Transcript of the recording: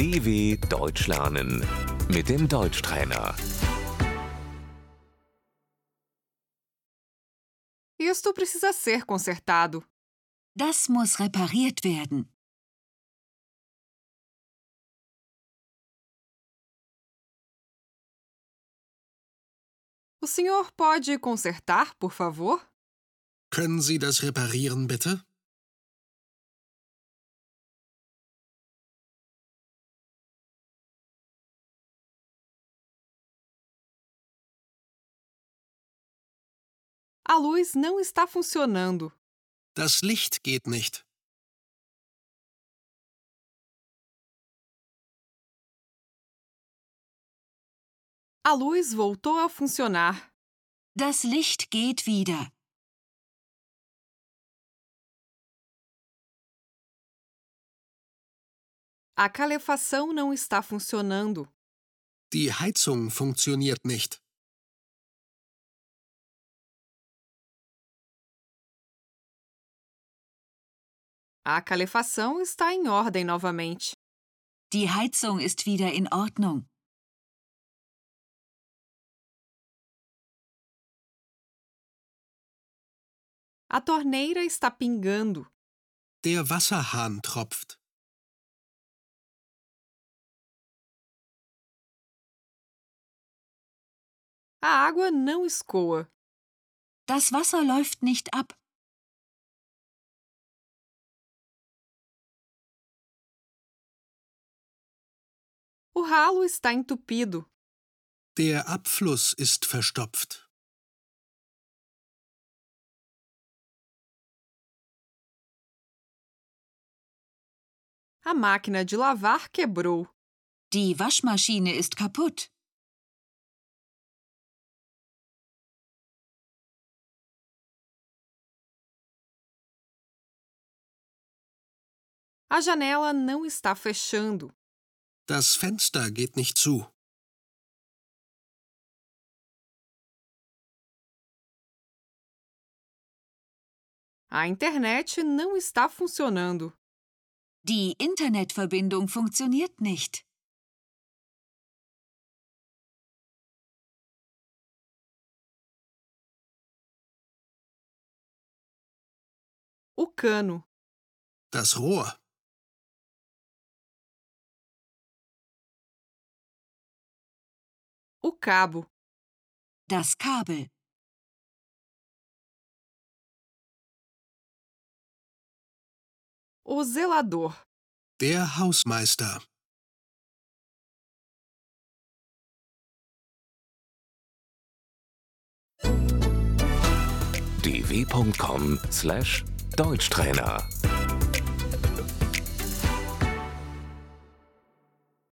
DW Deutsch lernen mit dem Deutschtrainer. Isto precisa ser consertado. Das muss repariert werden. O senhor pode consertar, por favor? Können Sie das reparieren, bitte? A luz não está funcionando. Das Licht geht nicht. A luz voltou a funcionar. Das Licht geht wieder. A calefação não está funcionando. Die Heizung funktioniert nicht. A calefação está em ordem novamente. Die Heizung ist wieder in Ordnung. A torneira está pingando. Der Wasserhahn tropft. A água não escoa. Das Wasser läuft nicht ab. O ralo está entupido. Der Abfluss ist verstopft. A máquina de lavar quebrou. Die Waschmaschine ist kaputt. A janela não está fechando. Das Fenster geht nicht zu. A internet não está funcionando. Die Internetverbindung funktioniert nicht. O cano. Das Rohr. O cabo. Das Kabel. O zelador. Der Hausmeister. dw.com/deutschtrainer